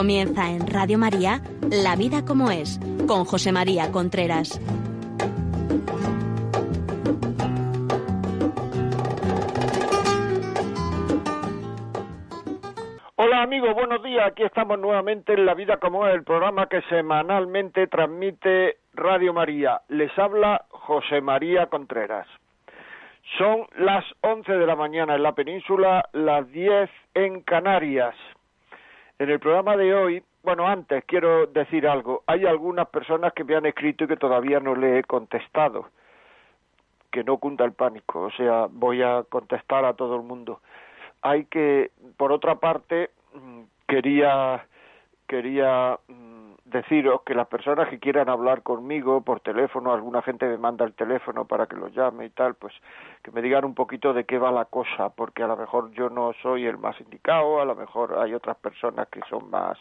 Comienza en Radio María La vida como es, con José María Contreras. Hola amigos, buenos días. Aquí estamos nuevamente en La vida como es, el programa que semanalmente transmite Radio María. Les habla José María Contreras. Son las 11 de la mañana en la península, las 10 en Canarias. En el programa de hoy, bueno, antes quiero decir algo. Hay algunas personas que me han escrito y que todavía no le he contestado. Que no cunda el pánico, o sea, voy a contestar a todo el mundo. Hay que, por otra parte, mm, quería quería mm, deciros que las personas que quieran hablar conmigo por teléfono, alguna gente me manda el teléfono para que lo llame y tal, pues que me digan un poquito de qué va la cosa, porque a lo mejor yo no soy el más indicado, a lo mejor hay otras personas que son más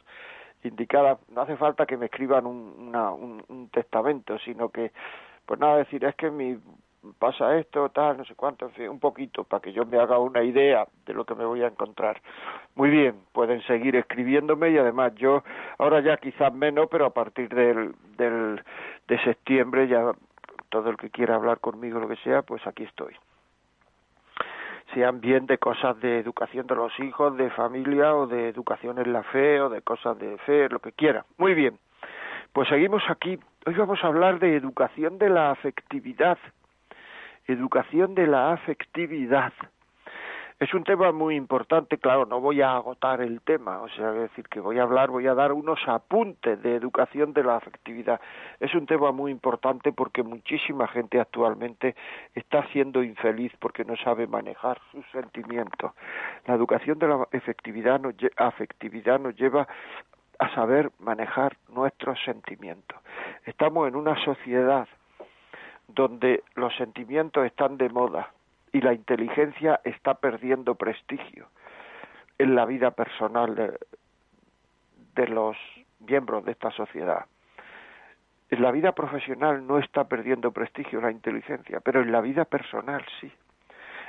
indicadas. No hace falta que me escriban un, un, un testamento, sino que, pues nada, decir, es que mi pasa esto, tal, no sé cuánto, en fin, un poquito, para que yo me haga una idea de lo que me voy a encontrar. Muy bien, pueden seguir escribiéndome y además yo, ahora ya quizás menos, pero a partir del, del, de septiembre ya todo el que quiera hablar conmigo, lo que sea, pues aquí estoy. Sean bien de cosas de educación de los hijos, de familia o de educación en la fe o de cosas de fe, lo que quiera. Muy bien, pues seguimos aquí. Hoy vamos a hablar de educación de la afectividad educación de la afectividad. Es un tema muy importante, claro, no voy a agotar el tema, o sea, decir, que voy a hablar, voy a dar unos apuntes de educación de la afectividad. Es un tema muy importante porque muchísima gente actualmente está siendo infeliz porque no sabe manejar sus sentimientos. La educación de la afectividad nos, afectividad nos lleva a saber manejar nuestros sentimientos. Estamos en una sociedad donde los sentimientos están de moda y la inteligencia está perdiendo prestigio en la vida personal de, los miembros de esta sociedad. En la vida profesional no está perdiendo prestigio la inteligencia, pero en la vida personal sí.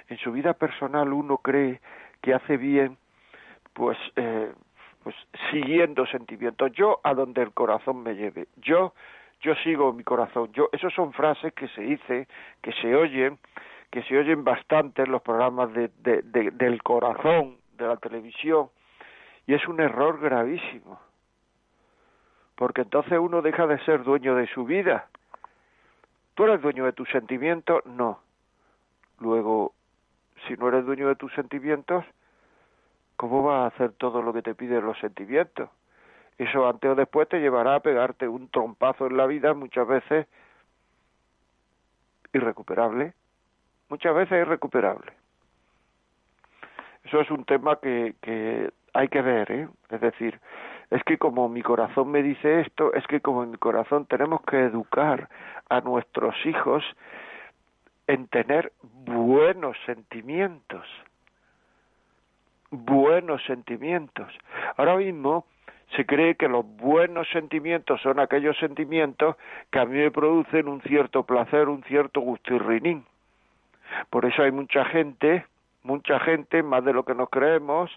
En su vida personal uno cree que hace bien, pues, eh, pues siguiendo sentimientos. Yo a donde el corazón me lleve. Yo yo sigo mi corazón. Yo, esas son frases que se dicen, que se oyen, que se oyen bastante en los programas de, del corazón de la televisión, y es un error gravísimo, porque entonces uno deja de ser dueño de su vida. ¿Tú eres dueño de tus sentimientos? No. Luego, si no eres dueño de tus sentimientos, ¿cómo vas a hacer todo lo que te piden los sentimientos? Eso antes o después te llevará a pegarte un trompazo en la vida, muchas veces irrecuperable, muchas veces irrecuperable. Eso es un tema que, hay que ver, ¿eh? es decir, es que como mi corazón me dice esto, es que como mi corazón tenemos que educar a nuestros hijos en tener buenos sentimientos, buenos sentimientos. Ahora mismo se cree que los buenos sentimientos son aquellos sentimientos que a mí me producen un cierto placer, un cierto gustirrinín. Por eso hay mucha gente, mucha gente, más de lo que nos creemos,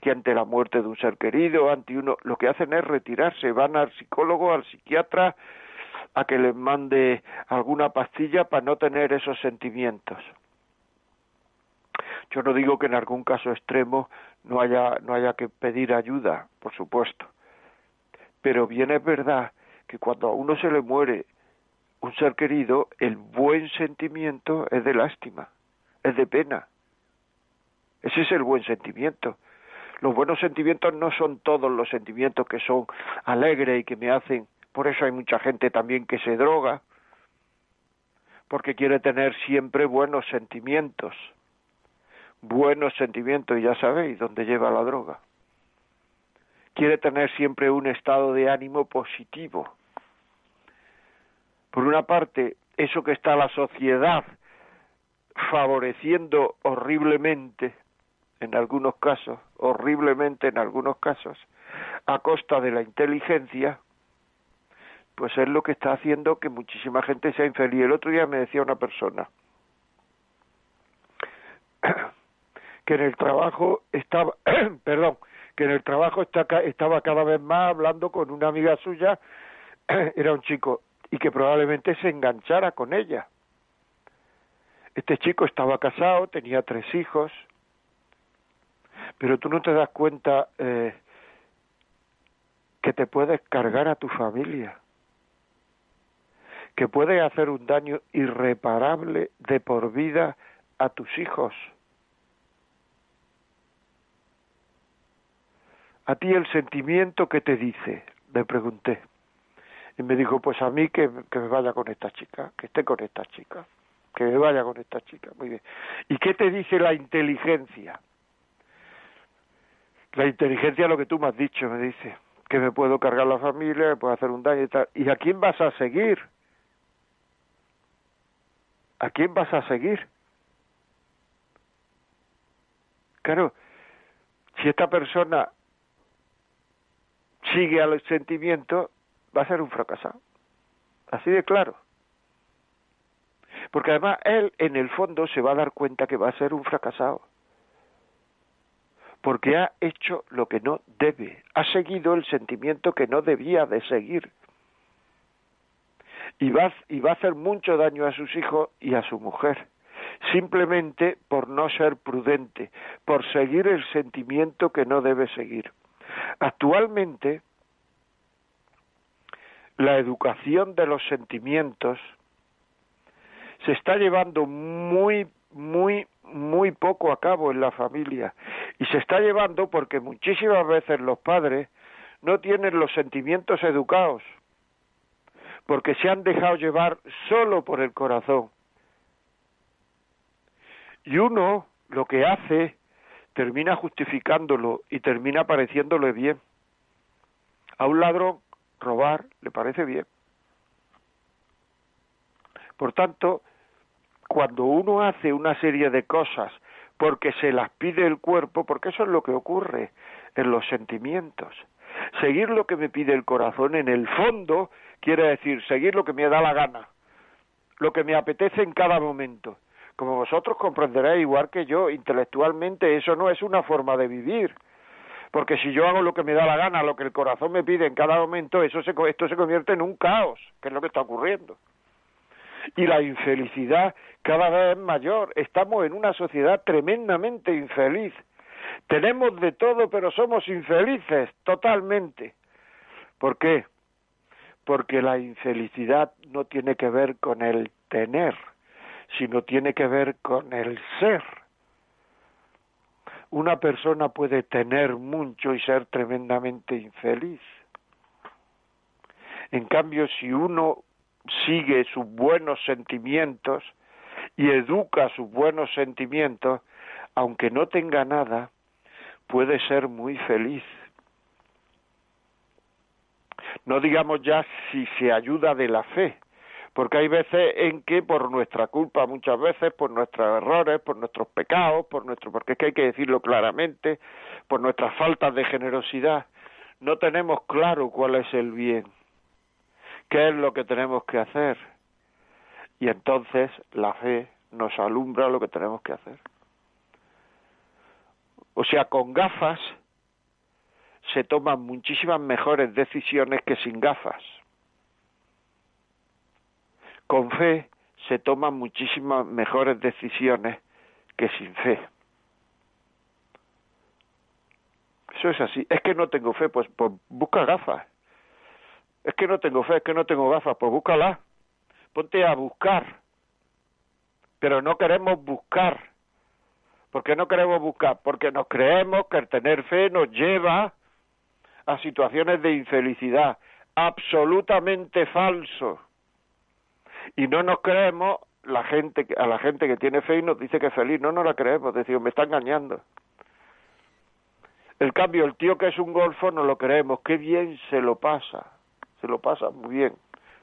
que ante la muerte de un ser querido, ante uno, lo que hacen es retirarse, van al psicólogo, al psiquiatra, a que les mande alguna pastilla para no tener esos sentimientos. Yo no digo que en algún caso extremo no haya, no haya que pedir ayuda, por supuesto. Pero bien es verdad que cuando a uno se le muere un ser querido, el buen sentimiento es de lástima, es de pena. Ese es el buen sentimiento. Los buenos sentimientos no son todos los sentimientos que son alegres y que me hacen. Por eso hay mucha gente también que se droga, porque quiere tener siempre buenos sentimientos buenos sentimientos y ya sabéis dónde lleva la droga. Quiere tener siempre un estado de ánimo positivo. Por una parte, eso que está la sociedad favoreciendo horriblemente, en algunos casos, horriblemente en algunos casos, a costa de la inteligencia, pues es lo que está haciendo que muchísima gente sea infeliz. El otro día me decía una persona, que en el trabajo estaba, perdón, que en el trabajo estaba cada vez más hablando con una amiga suya, era un chico, y que probablemente se enganchara con ella. Este chico estaba casado, tenía tres hijos, pero tú no te das cuenta eh, que te puedes cargar a tu familia, que puedes hacer un daño irreparable de por vida a tus hijos. A ti el sentimiento que te dice, le pregunté. Y me dijo, pues a mí que, que me vaya con esta chica, que esté con esta chica, que me vaya con esta chica. Muy bien. ¿Y qué te dice la inteligencia? La inteligencia es lo que tú me has dicho, me dice, que me puedo cargar la familia, me puedo hacer un daño y tal. ¿Y a quién vas a seguir? ¿A quién vas a seguir? Claro, si esta persona sigue a los sentimientos, va a ser un fracasado. Así de claro. Porque además él en el fondo se va a dar cuenta que va a ser un fracasado. Porque ha hecho lo que no debe, ha seguido el sentimiento que no debía de seguir. Y va, y va a hacer mucho daño a sus hijos y a su mujer, simplemente por no ser prudente, por seguir el sentimiento que no debe seguir. Actualmente, la educación de los sentimientos se está llevando muy, muy, muy poco a cabo en la familia. Y se está llevando porque muchísimas veces los padres no tienen los sentimientos educados, porque se han dejado llevar solo por el corazón. Y uno lo que hace termina justificándolo y termina pareciéndole bien. A un ladrón robar le parece bien. Por tanto, cuando uno hace una serie de cosas porque se las pide el cuerpo, porque eso es lo que ocurre en los sentimientos. Seguir lo que me pide el corazón en el fondo quiere decir seguir lo que me da la gana, lo que me apetece en cada momento. Como vosotros comprenderéis igual que yo, intelectualmente eso no es una forma de vivir, porque si yo hago lo que me da la gana, lo que el corazón me pide en cada momento, eso se, esto se convierte en un caos, que es lo que está ocurriendo. Y la infelicidad cada vez es mayor. Estamos en una sociedad tremendamente infeliz. Tenemos de todo, pero somos infelices totalmente. ¿Por qué? Porque la infelicidad no tiene que ver con el tener, sino tiene que ver con el ser una persona puede tener mucho y ser tremendamente infeliz. En cambio, si uno sigue sus buenos sentimientos y educa sus buenos sentimientos, aunque no tenga nada, puede ser muy feliz. No digamos ya si se ayuda de la fe, porque hay veces en que por nuestra culpa, muchas veces por nuestros errores, por nuestros pecados, por nuestro, porque es que hay que decirlo claramente, por nuestras faltas de generosidad, no tenemos claro cuál es el bien, qué es lo que tenemos que hacer. Y entonces la fe nos alumbra lo que tenemos que hacer. O sea, con gafas se toman muchísimas mejores decisiones que sin gafas con fe se toman muchísimas mejores decisiones que sin fe. Eso es así. Es que no tengo fe, pues, pues busca gafas. Es que no tengo fe, es que no tengo gafas, pues búscala. Ponte a buscar. Pero no queremos buscar. ¿Por qué no queremos buscar? Porque nos creemos que el tener fe nos lleva a situaciones de infelicidad. Absolutamente falso y no nos creemos la gente a la gente que tiene fe y nos dice que es feliz, no nos la creemos, decimos, me está engañando. El cambio, el tío que es un golfo no lo creemos, qué bien se lo pasa, se lo pasa muy bien.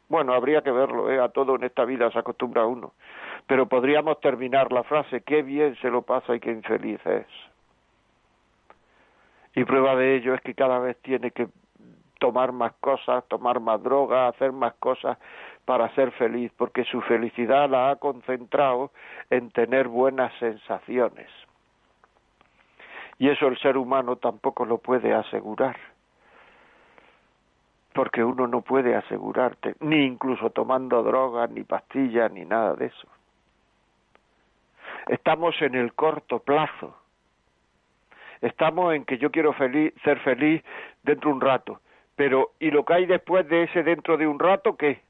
Bueno, habría que verlo, ¿eh? a todo en esta vida se acostumbra uno, pero podríamos terminar la frase, qué bien se lo pasa y qué infeliz es. Y prueba de ello es que cada vez tiene que tomar más cosas, tomar más droga, hacer más cosas para ser feliz, porque su felicidad la ha concentrado en tener buenas sensaciones. Y eso el ser humano tampoco lo puede asegurar. Porque uno no puede asegurarte, ni incluso tomando drogas, ni pastillas, ni nada de eso. Estamos en el corto plazo. Estamos en que yo quiero ser feliz dentro de un rato. Pero, ¿y lo que hay después de ese dentro de un rato qué?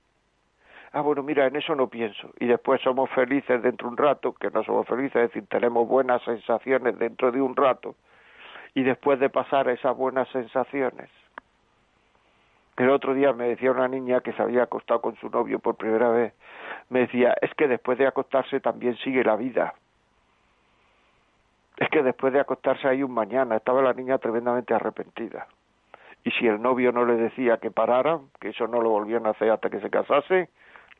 ah, bueno, mira, en eso no pienso. Y después somos felices dentro de un rato, que no somos felices, es decir, tenemos buenas sensaciones dentro de un rato. Y después de pasar esas buenas sensaciones. El otro día me decía una niña que se había acostado con su novio por primera vez, me decía, es que después de acostarse también sigue la vida. Es que después de acostarse hay un mañana. Estaba la niña tremendamente arrepentida. Y si el novio no le decía que parara, que eso no lo volvían a hacer hasta que se casase,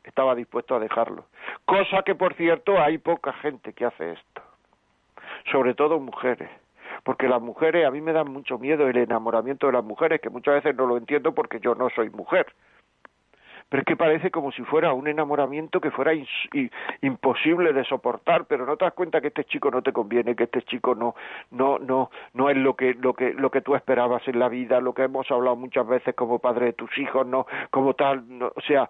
estaba dispuesto a dejarlo. Cosa que, por cierto, hay poca gente que hace esto. Sobre todo mujeres. Porque las mujeres, a mí me dan mucho miedo el enamoramiento de las mujeres, que muchas veces no lo entiendo porque yo no soy mujer. Pero es que parece como si fuera un enamoramiento que fuera imposible de soportar, pero no te das cuenta que este chico no te conviene, que este chico no no no no es lo que lo que lo que tú esperabas en la vida, lo que hemos hablado muchas veces como padre de tus hijos, no como tal, o sea,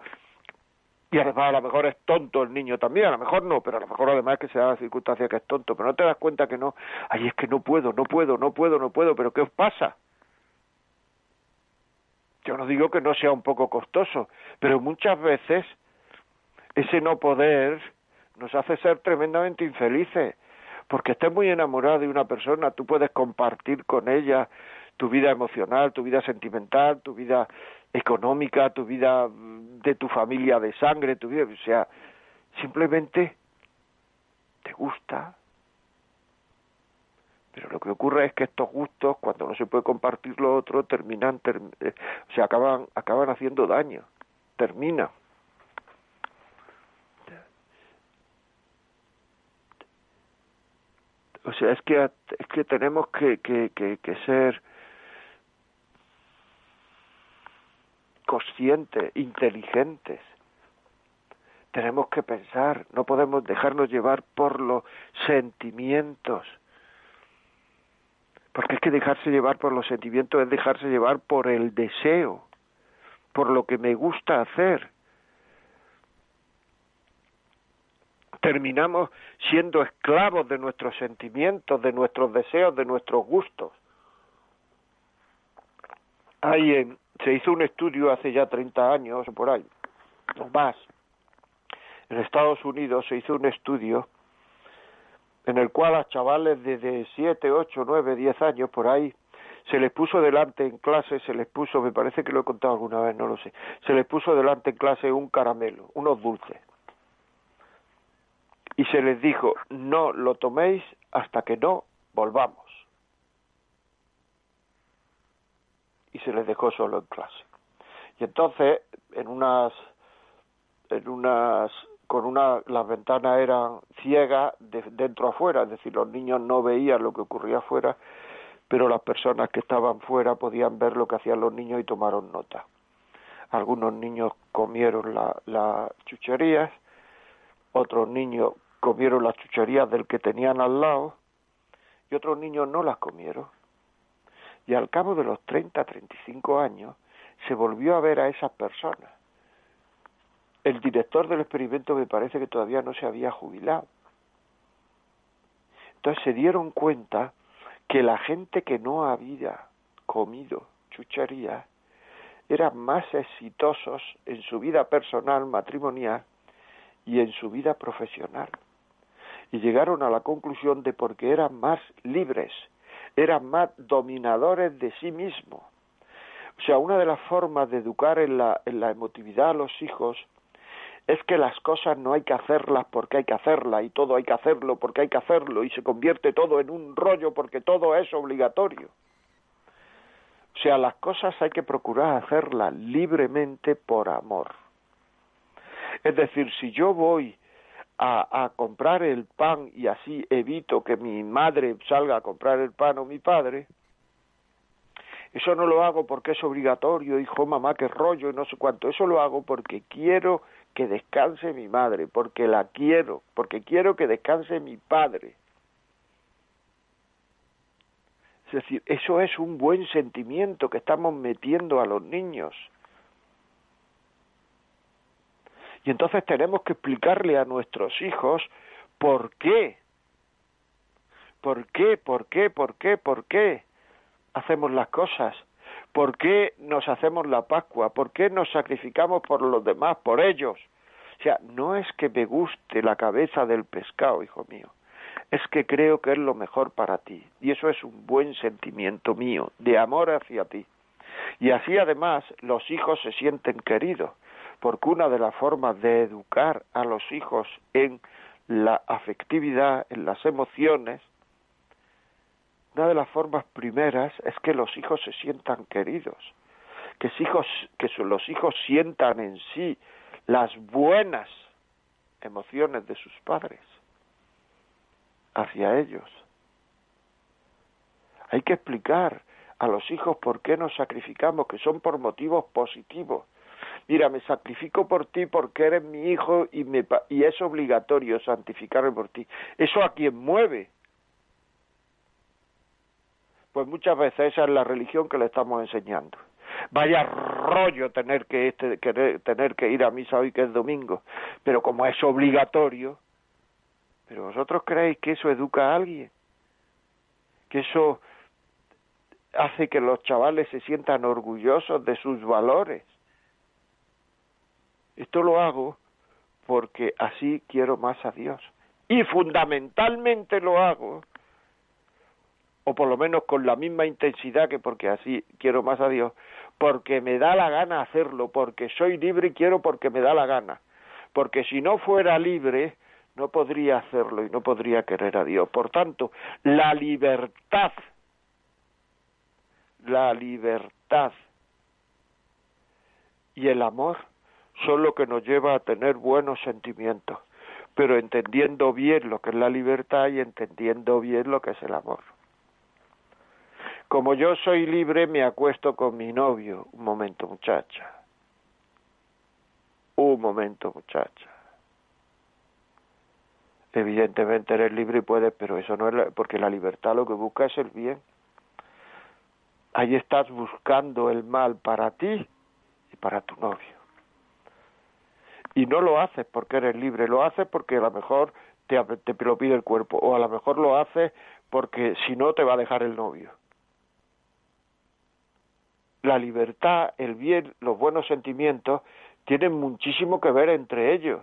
y además a lo mejor es tonto el niño también, a lo mejor no, pero a lo mejor además es que se da la circunstancia que es tonto, pero no te das cuenta que no, ay es que no puedo, no puedo, no puedo, no puedo, pero ¿qué os pasa? Yo no digo que no sea un poco costoso, pero muchas veces ese no poder nos hace ser tremendamente infelices, porque estés muy enamorado de una persona, tú puedes compartir con ella tu vida emocional, tu vida sentimental, tu vida económica, tu vida de tu familia de sangre, tu vida, o sea, simplemente te gusta. Pero lo que ocurre es que estos gustos, cuando no se puede compartir lo otro, terminan, eh, o sea, acaban, acaban haciendo daño, termina. O sea, es que, es que tenemos que, que, que ser conscientes, inteligentes. Tenemos que pensar, no podemos dejarnos llevar por los sentimientos. Porque es que dejarse llevar por los sentimientos es dejarse llevar por el deseo, por lo que me gusta hacer. Terminamos siendo esclavos de nuestros sentimientos, de nuestros deseos, de nuestros gustos. Hay en, se hizo un estudio hace ya 30 años o por ahí, más. En Estados Unidos se hizo un estudio en el cual a chavales de 7, 8, 9, 10 años por ahí se les puso delante en clase, se les puso, me parece que lo he contado alguna vez, no lo sé, se les puso delante en clase un caramelo, unos dulces. Y se les dijo, no lo toméis hasta que no volvamos. y se les dejó solo en clase. Y entonces, en unas, en unas, con una, las ventanas eran ciegas de dentro afuera, es decir, los niños no veían lo que ocurría afuera, pero las personas que estaban fuera podían ver lo que hacían los niños y tomaron nota. Algunos niños comieron las la chucherías, otros niños comieron las chucherías del que tenían al lado y otros niños no las comieron y al cabo de los 30, 35 años se volvió a ver a esas personas. El director del experimento me parece que todavía no se había jubilado. Entonces se dieron cuenta que la gente que no había comido chucherías eran más exitosos en su vida personal, matrimonial y en su vida profesional. Y llegaron a la conclusión de porque eran más libres, eran más dominadores de sí mismos. O sea, una de las formas de educar en la, en la emotividad a los hijos es que las cosas no hay que hacerlas porque hay que hacerlas y todo hay que hacerlo porque hay que hacerlo y se convierte todo en un rollo porque todo es obligatorio. O sea, las cosas hay que procurar hacerlas libremente por amor. Es decir, si yo voy a, comprar el pan y así evito que mi madre salga a comprar el pan o mi padre, eso no lo hago porque es obligatorio, hijo, mamá, qué rollo y no sé cuánto. Eso lo hago porque quiero que descanse mi madre, porque la quiero, porque quiero que descanse mi padre. Es decir, eso es un buen sentimiento que estamos metiendo a los niños. Y entonces tenemos que explicarle a nuestros hijos por qué. ¿Por qué? ¿Por qué? ¿Por qué? ¿Por qué hacemos las cosas? ¿Por qué nos hacemos la Pascua? ¿Por qué nos sacrificamos por los demás, por ellos? O sea, no es que me guste la cabeza del pescado, hijo mío es que creo que es lo mejor para ti. Y eso es un buen sentimiento mío, de amor hacia ti. Y así además los hijos se sienten queridos, porque una de las formas de educar a los hijos en la afectividad, en las emociones, una de las formas primeras es que los hijos se sientan queridos, que, los hijos sientan en sí las buenas emociones de sus padres hacia ellos. Hay que explicar a los hijos por qué nos sacrificamos, que son por motivos positivos. Mira, me sacrifico por ti porque eres mi hijo y, me, y es obligatorio santificarme por ti. Eso a quien mueve. Pues muchas veces esa es la religión que le estamos enseñando. Vaya rollo tener que, este, tener que ir a misa hoy que es domingo, pero como es obligatorio, pero vosotros creéis que eso educa a alguien, que eso hace que los chavales se sientan orgullosos de sus valores. Esto lo hago porque así quiero más a Dios. Y fundamentalmente lo hago, o por lo menos con la misma intensidad que porque así quiero más a Dios, porque me da la gana hacerlo, porque soy libre y quiero porque me da la gana. Porque si no fuera libre, no podría hacerlo y no podría querer a Dios. Por tanto, la libertad, la libertad y el amor son lo que nos lleva a tener buenos sentimientos, pero entendiendo bien lo que es la libertad y entendiendo bien lo que es el amor. Como yo soy libre, me acuesto con mi novio. Un momento, muchacha. Un momento, muchacha Evidentemente eres libre y puedes, pero eso no es porque la libertad lo que busca es el bien. Ahí estás buscando el mal para ti y para tu novio. Y no lo haces porque eres libre, lo haces porque a lo mejor te, te lo pide el cuerpo, o a lo mejor lo haces porque si no te va a dejar el novio. La libertad, el bien, los buenos sentimientos tienen muchísimo que ver entre ellos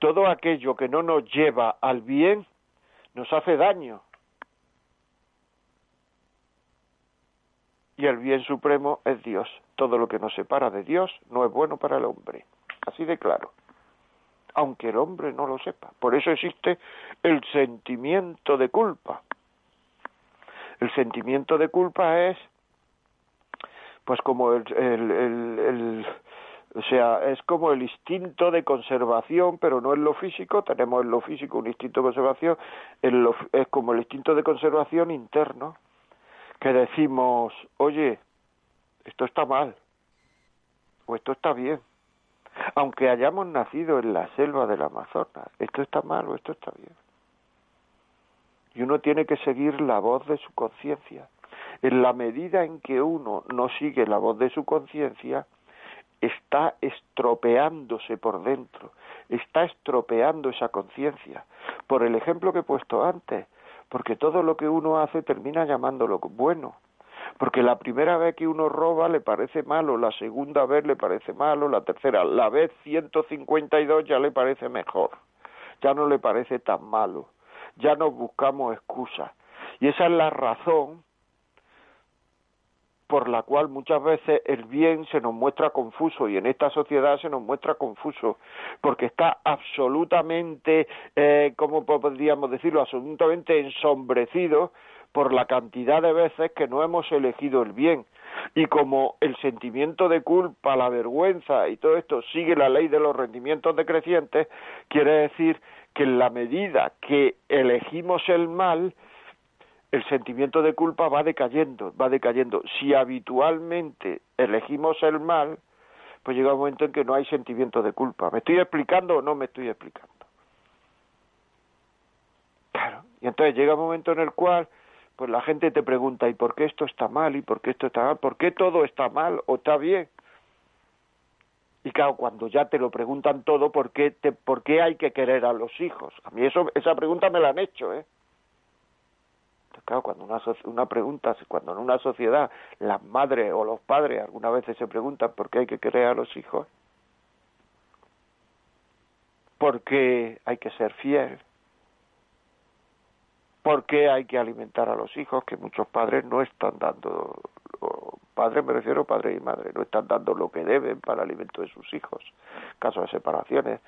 todo aquello que no nos lleva al bien nos hace daño. Y el bien supremo es Dios. Todo lo que nos separa de Dios no es bueno para el hombre. Así de claro. Aunque el hombre no lo sepa. Por eso existe el sentimiento de culpa. El sentimiento de culpa es, pues como el, o sea, es como el instinto de conservación, pero no en lo físico, tenemos en lo físico un instinto de conservación, en lo, es como el instinto de conservación interno, que decimos, oye, esto está mal, o esto está bien, aunque hayamos nacido en la selva del Amazonas, esto está mal o esto está bien. Y uno tiene que seguir la voz de su conciencia. En la medida en que uno no sigue la voz de su conciencia, está estropeándose por dentro, está estropeando esa conciencia, por el ejemplo que he puesto antes, porque todo lo que uno hace termina llamándolo bueno, porque la primera vez que uno roba le parece malo, la segunda vez le parece malo, la tercera, la vez 152 ya le parece mejor, ya no le parece tan malo, ya nos buscamos excusas. Y esa es la razón por la cual muchas veces el bien se nos muestra confuso y en esta sociedad se nos muestra confuso porque está absolutamente, eh, ¿cómo podríamos decirlo?, absolutamente ensombrecido por la cantidad de veces que no hemos elegido el bien. Y como el sentimiento de culpa, la vergüenza y todo esto sigue la ley de los rendimientos decrecientes, quiere decir que en la medida que elegimos el mal, el sentimiento de culpa va decayendo, va decayendo. Si habitualmente elegimos el mal, pues llega un momento en que no hay sentimiento de culpa. ¿Me estoy explicando o no me estoy explicando? Claro, Y entonces llega un momento en el cual pues la gente te pregunta, ¿y por qué esto está mal? ¿Y por qué esto está mal? ¿Por qué todo está mal o está bien? Y claro, cuando ya te lo preguntan todo, ¿por qué, te, ¿por qué hay que querer a los hijos? A mí eso, esa pregunta me la han hecho, ¿eh? claro, cuando una, una pregunta, cuando en una sociedad las madres o los padres algunas veces se preguntan por qué hay que querer a los hijos, porque hay que ser fiel, porque hay que alimentar a los hijos, que muchos padres no están dando, padres me refiero padres y madres, no están dando lo que deben para el alimento de sus hijos, caso de separaciones.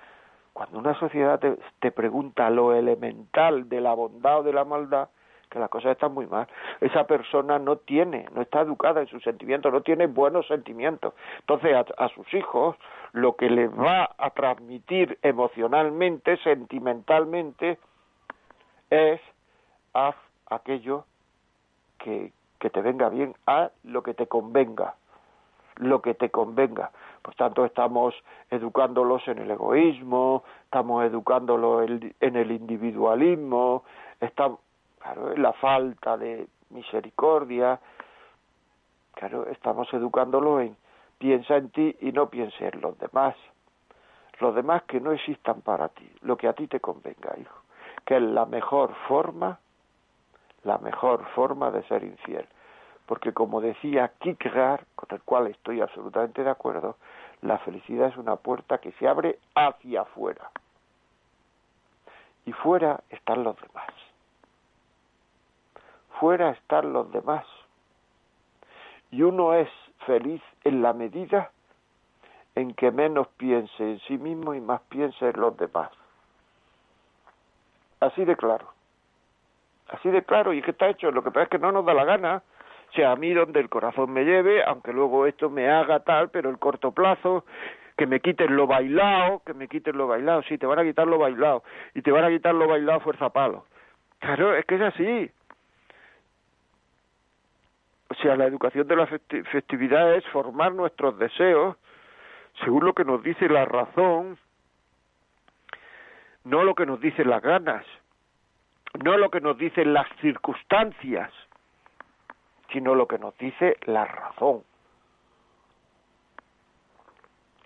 Cuando una sociedad te, te pregunta lo elemental de la bondad o de la maldad, que las cosas están muy mal. Esa persona no tiene, no está educada en sus sentimientos, no tiene buenos sentimientos. Entonces a, sus hijos lo que les va a transmitir emocionalmente, sentimentalmente, es haz aquello que, que te venga bien, haz lo que te convenga, lo que te convenga. Por tanto, estamos educándolos en el egoísmo, estamos educándolos en el individualismo, estamos, claro, la falta de misericordia, claro, estamos educándolo en piensa en ti y no piense en los demás. Los demás que no existan para ti, lo que a ti te convenga, hijo, que es la mejor forma, la mejor forma de ser infiel. Porque como decía Kierkegaard, con el cual estoy absolutamente de acuerdo, la felicidad es una puerta que se abre hacia afuera. Y fuera están los demás fuera están los demás. Y uno es feliz en la medida en que menos piense en sí mismo y más piense en los demás. Así de claro. Así de claro, y es que está hecho, lo que pasa es que no nos da la gana. Sea, a mí donde el corazón me lleve, aunque luego esto me haga tal, pero el corto plazo, que me quiten lo bailado, que me quiten lo bailado, sí, te van a quitar lo bailado, y te van a quitar lo bailado fuerza palo. Claro, es que es así. O sea, la educación de la festividad es formar nuestros deseos según lo que nos dice la razón, no lo que nos dicen las ganas, no lo que nos dicen las circunstancias, sino lo que nos dice la razón.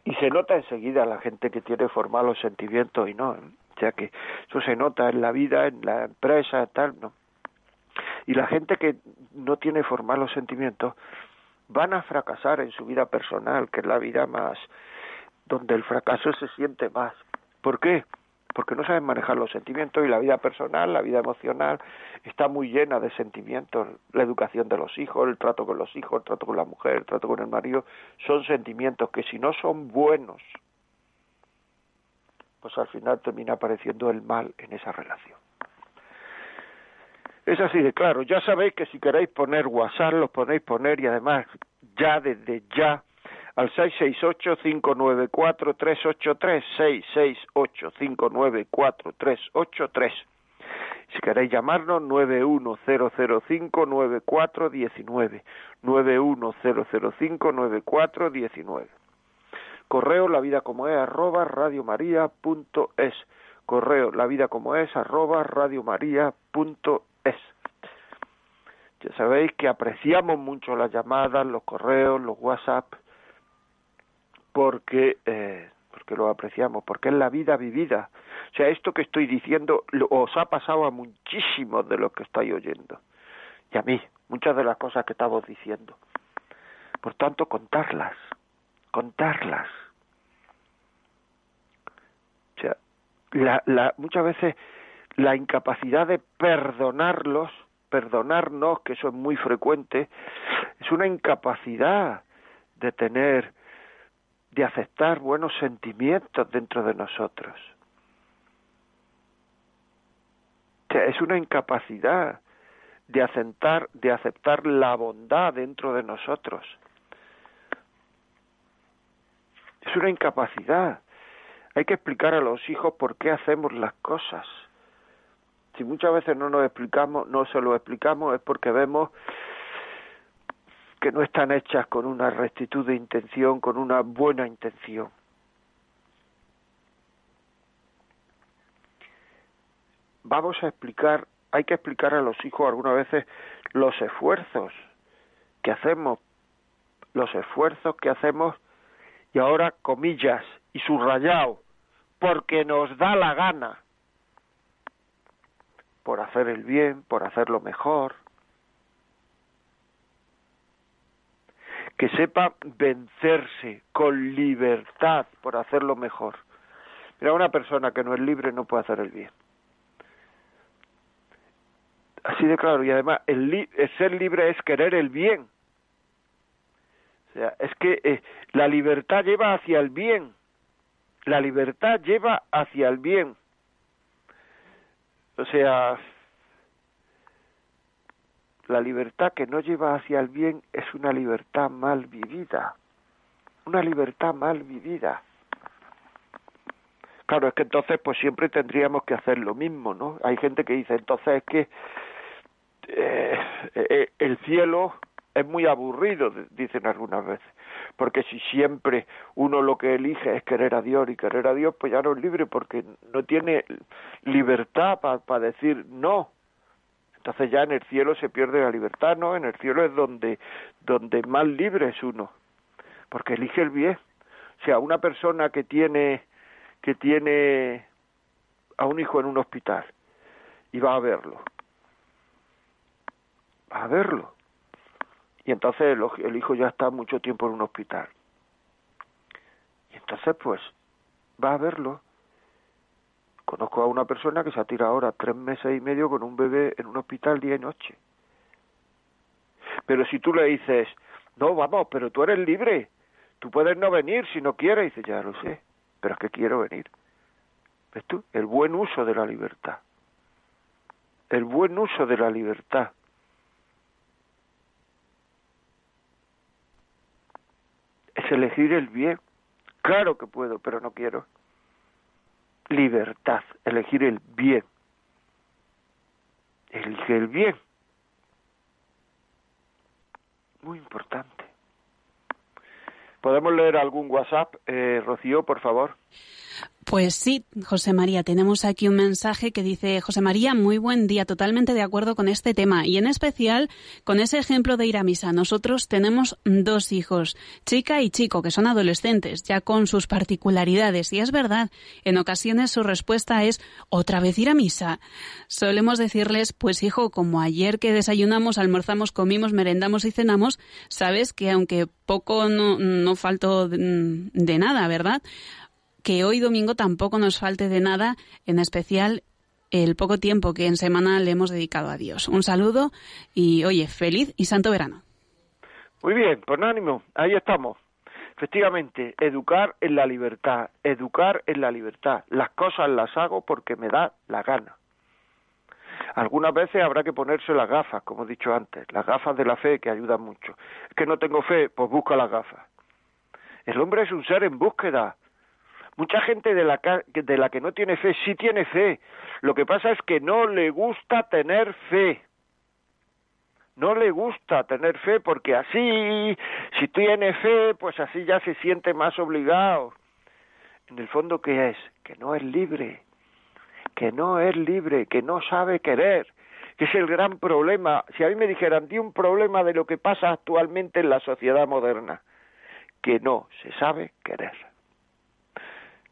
Y se nota enseguida la gente que tiene formados los sentimientos y no, o sea que eso se nota en la vida, en la empresa, tal, no. Y la gente que no tiene formados los sentimientos van a fracasar en su vida personal, que es la vida más donde el fracaso se siente más. ¿Por qué? Porque no saben manejar los sentimientos y la vida personal, la vida emocional está muy llena de sentimientos. La educación de los hijos, el trato con los hijos, el trato con la mujer, el trato con el marido, son sentimientos que si no son buenos, pues al final termina apareciendo el mal en esa relación. Es así de claro. Ya sabéis que si queréis poner WhatsApp, lo podéis poner y además ya desde ya al 668-594-383, 668-594-383. Si queréis llamarnos, 91005-9419, 91005-9419. Correo la vida como es arroba radiomaria.es. Correo la vida como es arroba radiomaria.es es. Ya sabéis que apreciamos mucho las llamadas, los correos, los WhatsApp, porque, eh, porque lo apreciamos, porque es la vida vivida. O sea, esto que estoy diciendo os ha pasado a muchísimos de los que estáis oyendo. Y a mí, muchas de las cosas que estamos diciendo. Por tanto, contarlas, contarlas. O sea, la, la, muchas veces la incapacidad de perdonarlos, perdonarnos, que eso es muy frecuente, es una incapacidad de tener, de aceptar buenos sentimientos dentro de nosotros. es una incapacidad de aceptar, de aceptar la bondad dentro de nosotros. Es una incapacidad. Hay que explicar a los hijos por qué hacemos las cosas si muchas veces no nos explicamos, no se lo explicamos, es porque vemos que no están hechas con una rectitud de intención, con una buena intención. Vamos a explicar hay que explicar a los hijos algunas veces los esfuerzos que hacemos, los esfuerzos que hacemos, y ahora comillas y subrayado, porque nos da la gana, por hacer el bien, por hacerlo mejor, que sepa vencerse con libertad por hacerlo mejor. Mira, una persona que no es libre no puede hacer el bien. Así de claro, y además el, ser libre es querer el bien. O sea, es que eh, la libertad lleva hacia el bien. La libertad lleva hacia el bien. O sea, la libertad que no lleva hacia el bien es una libertad mal vivida. Una libertad mal vivida. Claro, es que entonces pues siempre tendríamos que hacer lo mismo, ¿no? Hay gente que dice, entonces es que eh, eh, el cielo es muy aburrido, dicen algunas veces, porque si siempre uno lo que elige es querer a Dios y querer a Dios, pues ya no es libre porque no tiene libertad para decir no. Entonces ya en el cielo se pierde la libertad, ¿no? En el cielo es donde, donde más libre es uno, porque elige el bien. O sea, una persona que tiene, que tiene a un hijo en un hospital y va a verlo, va a verlo. Y entonces el, hijo ya está mucho tiempo en un hospital. Y entonces pues va a verlo Conozco a una persona que se ha tirado ahora tres meses y medio con un bebé en un hospital día y noche. Pero si tú le dices, no, vamos, pero tú eres libre, tú puedes no venir si no quieres, dice, ya lo sé, pero es que quiero venir. ¿Ves tú? El buen uso de la libertad. El buen uso de la libertad. Es elegir el bien. Claro que puedo, pero no quiero libertad, elegir el bien. Elige el bien. Muy importante. ¿Podemos leer algún WhatsApp, eh, Rocío, por favor? Pues sí, José María, tenemos aquí un mensaje que dice, José María, muy buen día, totalmente de acuerdo con este tema y en especial con ese ejemplo de ir a misa. Nosotros tenemos dos hijos, chica y chico, que son adolescentes, ya con sus particularidades y es verdad, en ocasiones su respuesta es, ¿otra vez ir a misa? Solemos decirles, pues hijo, como ayer que desayunamos, almorzamos, comimos, merendamos y cenamos, sabes que aunque poco no, no faltó de nada, ¿verdad? Que hoy domingo tampoco nos falte de nada, en especial el poco tiempo que en semana le hemos dedicado a Dios. Un saludo y oye, feliz y santo verano. Muy bien, pues ánimo, ahí estamos. Efectivamente, educar en la libertad, educar en la libertad. Las cosas las hago porque me da la gana. Algunas veces habrá que ponerse las gafas, como he dicho antes, las gafas de la fe que ayudan mucho. Es que no tengo fe, pues busca las gafas. El hombre es un ser en búsqueda, Mucha gente de la, de la que no tiene fe sí tiene fe. Lo que pasa es que no le gusta tener fe. No le gusta tener fe porque así, si tiene fe, pues así ya se siente más obligado. En el fondo, ¿qué es? Que no es libre. Que no es libre, que no sabe querer que es el gran problema. Si a mí me dijeran, di un problema de lo que pasa actualmente en la sociedad moderna, que no se sabe querer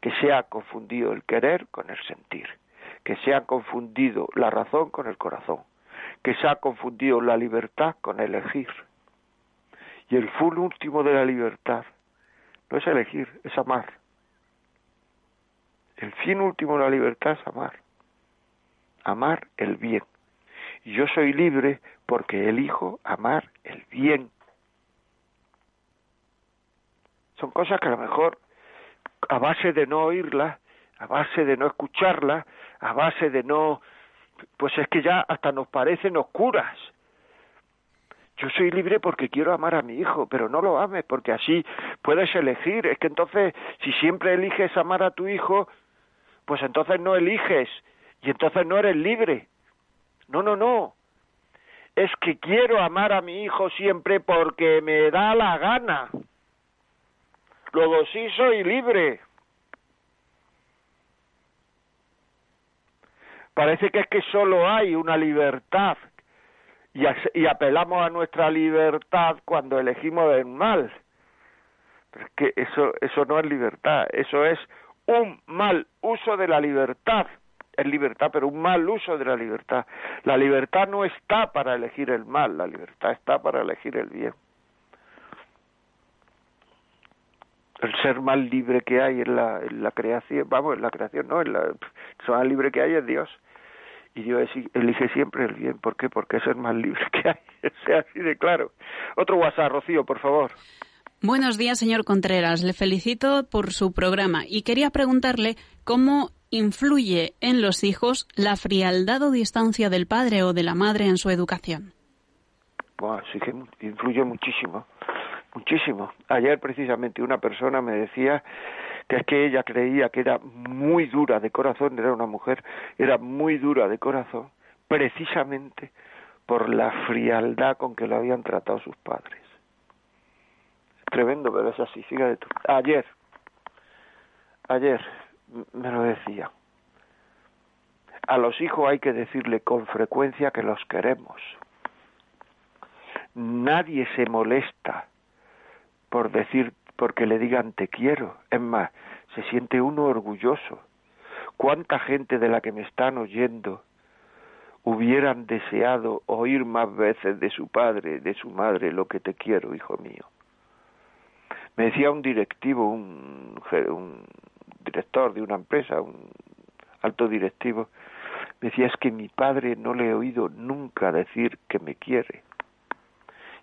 que se ha confundido el querer con el sentir, que se ha confundido la razón con el corazón, que se ha confundido la libertad con elegir. Y el fin último de la libertad no es elegir, es amar. El fin último de la libertad es amar. Amar el bien. Y yo soy libre porque elijo amar el bien. Son cosas que a lo mejor a base de no oírla, a base de no escucharla, a base de no, pues es que ya hasta nos parecen oscuras. Yo soy libre porque quiero amar a mi hijo, pero no lo ames porque así puedes elegir. Es que entonces, si siempre eliges amar a tu hijo, pues entonces no eliges y entonces no eres libre. No, no, no. Es que quiero amar a mi hijo siempre porque me da la gana. Luego sí soy libre. Parece que es que solo hay una libertad y, apelamos a nuestra libertad cuando elegimos el mal. Pero es que eso, eso no es libertad, eso es un mal uso de la libertad. Es libertad, pero un mal uso de la libertad. La libertad no está para elegir el mal, la libertad está para elegir el bien. El ser más libre que hay en la, en la creación, vamos, en la creación no, en la, el ser más libre que hay es Dios y Dios elige siempre el bien. ¿Por qué? Porque es el más libre que hay. O sea, así de claro. Otro WhatsApp, Rocío, por favor. Buenos días, señor Contreras. Le felicito por su programa y quería preguntarle cómo influye en los hijos la frialdad o distancia del padre o de la madre en su educación. Bueno, sí que influye muchísimo, muchísimo. Ayer precisamente una persona me decía que es que ella creía que era muy dura de corazón, era una mujer, era muy dura de corazón, precisamente por la frialdad con que lo habían tratado sus padres. Tremendo, pero es así, de tú. Ayer, ayer me lo decía. A los hijos hay que decirle con frecuencia que los queremos. Nadie se molesta por decir porque le digan te quiero. Es más, se siente uno orgulloso. ¿Cuánta gente de la que me están oyendo hubieran deseado oír más veces de su padre, de su madre, lo que te quiero, hijo mío? Me decía un directivo, un, un director de una empresa, un alto directivo, me decía es que mi padre no le he oído nunca decir que me quiere.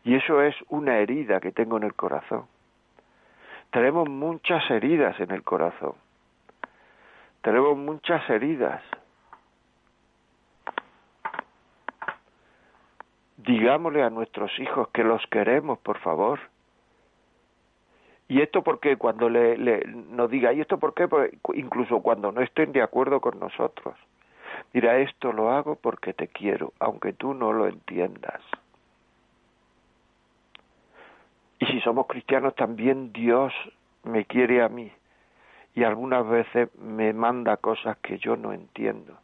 Y eso es una herida que tengo en el corazón tenemos muchas heridas en el corazón. Tenemos muchas heridas. Digámosle a nuestros hijos que los queremos, por favor. Y esto porque cuando le, nos diga, ¿y esto por qué? incluso cuando no estén de acuerdo con nosotros. Mira, esto lo hago porque te quiero, aunque tú no lo entiendas. Y si somos cristianos también Dios me quiere a mí y algunas veces me manda cosas que yo no entiendo.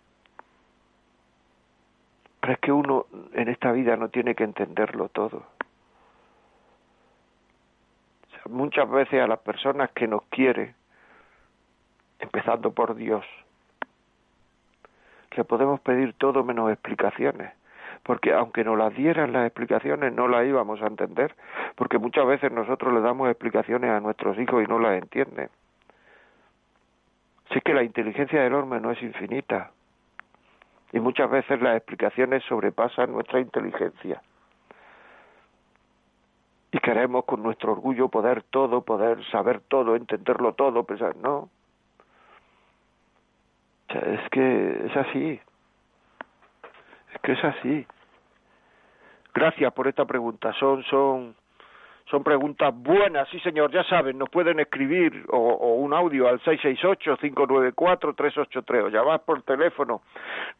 Pero es que uno en esta vida no tiene que entenderlo todo. muchas veces a las personas que nos quiere, empezando por Dios, le podemos pedir todo menos explicaciones porque aunque nos las dieran las explicaciones no las íbamos a entender, porque muchas veces nosotros le damos explicaciones a nuestros hijos y no las entienden. Sí que la inteligencia del hombre no es infinita y muchas veces las explicaciones sobrepasan nuestra inteligencia. Y queremos con nuestro orgullo poder todo, poder saber todo, entenderlo todo, pensar, no. es que es así. Es que es así. Gracias por esta pregunta. Son, son, son preguntas buenas, sí señor, ya saben, nos pueden escribir o, un audio al 668-594-383 o llamar por teléfono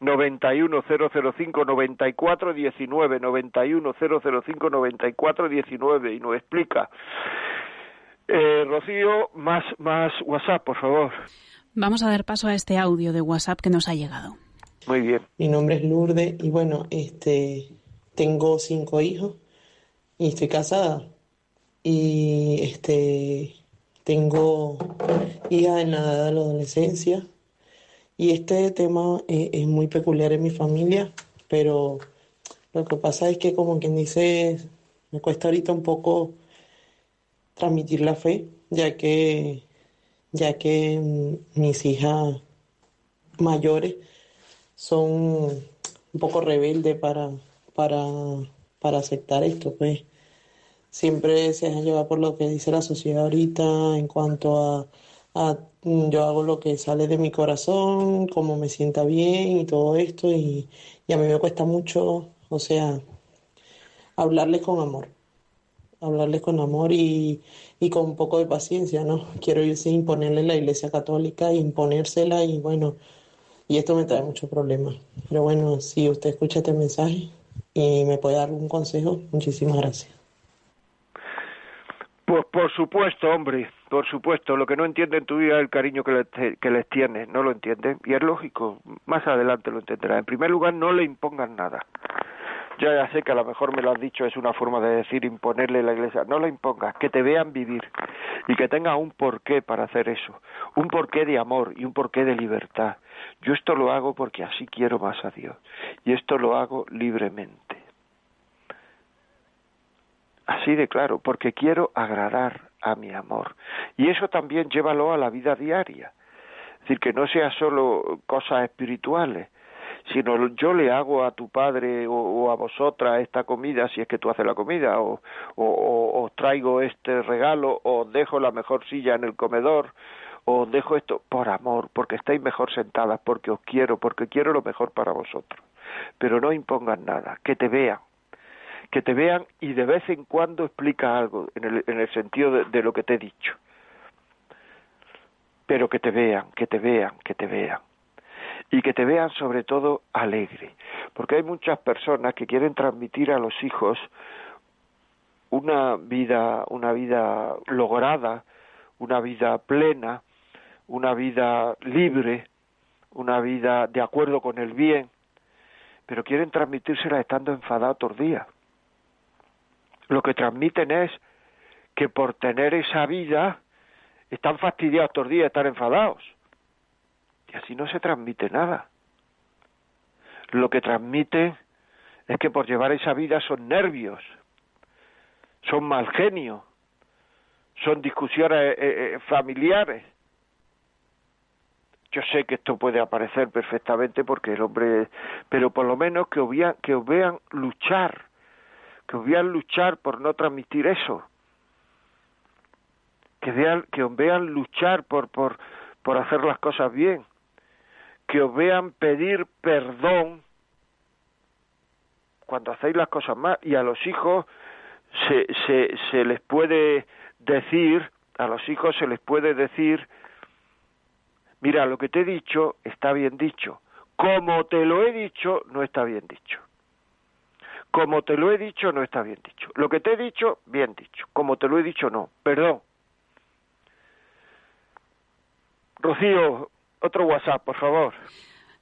91005-9419, 91005-9419 y nos explica. Eh, Rocío, más, más WhatsApp, por favor. Vamos a dar paso a este audio de WhatsApp que nos ha llegado. Muy bien. Mi nombre es Lourdes y bueno, este tengo cinco hijos y estoy casada. Y este tengo hija en la edad de la adolescencia. Y este tema es, es muy peculiar en mi familia, pero lo que pasa es que como quien dice, me cuesta ahorita un poco transmitir la fe, ya que ya que mis hijas mayores son un poco rebeldes para para, para aceptar esto, pues siempre se han llevado por lo que dice la sociedad ahorita en cuanto a, yo hago lo que sale de mi corazón, como me sienta bien y todo esto, y, a mí me cuesta mucho, o sea, hablarles con amor, hablarles con amor y, y con un poco de paciencia, ¿no? Quiero yo sí imponerle la Iglesia Católica, imponérsela y bueno, y esto me trae muchos problemas. Pero bueno, si usted escucha este mensaje, y me puede dar un consejo, muchísimas gracias. Pues por supuesto, hombre, por supuesto, lo que no entienden tu vida es el cariño que, que les tienes, no lo entienden, y es lógico, más adelante lo entenderán. En primer lugar, no le impongan nada. Yo ya sé que a lo mejor me lo has dicho, es una forma de decir imponerle la iglesia. No lo impongas, que te vean vivir y que tenga un porqué para hacer eso, un porqué de amor y un porqué de libertad. Yo esto lo hago porque así quiero más a Dios y esto lo hago libremente. Así de claro, porque quiero agradar a mi amor. Y eso también llévalo a la vida diaria. Es decir, que no sea solo cosas espirituales, sino yo le hago a tu padre o, a vosotras esta comida si es que tú haces la comida o, o, os traigo este regalo o os dejo la mejor silla en el comedor o os dejo esto por amor, porque estáis mejor sentadas, porque os quiero, porque quiero lo mejor para vosotros. Pero no impongan nada, que te vean, que te vean y de vez en cuando explica algo en el, en el sentido de lo que te he dicho. Pero que te vean, que te vean, que te vean y que te vean sobre todo alegre, porque hay muchas personas que quieren transmitir a los hijos una vida, una vida lograda, una vida plena, una vida libre, una vida de acuerdo con el bien, pero quieren transmitírsela estando enfadados todos días. Lo que transmiten es que por tener esa vida están fastidiados todos días estar enfadados. Y así no se transmite nada. Lo que transmite es que por llevar esa vida son nervios, son mal genio, son discusiones eh, eh, eh, familiares. Yo sé que esto puede aparecer perfectamente porque el hombre, pero por lo menos que os vean, que os vean luchar, que os vean luchar por no transmitir eso, que vean, que os vean luchar por, por, por hacer las cosas bien, que os vean pedir perdón cuando hacéis las cosas mal y a los hijos se, se, se les puede decir, a los hijos se les puede decir, mira, lo que te he dicho está bien dicho, como te lo he dicho no está bien dicho. Como te lo he dicho no está bien dicho. Lo que te he dicho, bien dicho. Como te lo he dicho, no. Perdón. Rocío, otro WhatsApp, por favor.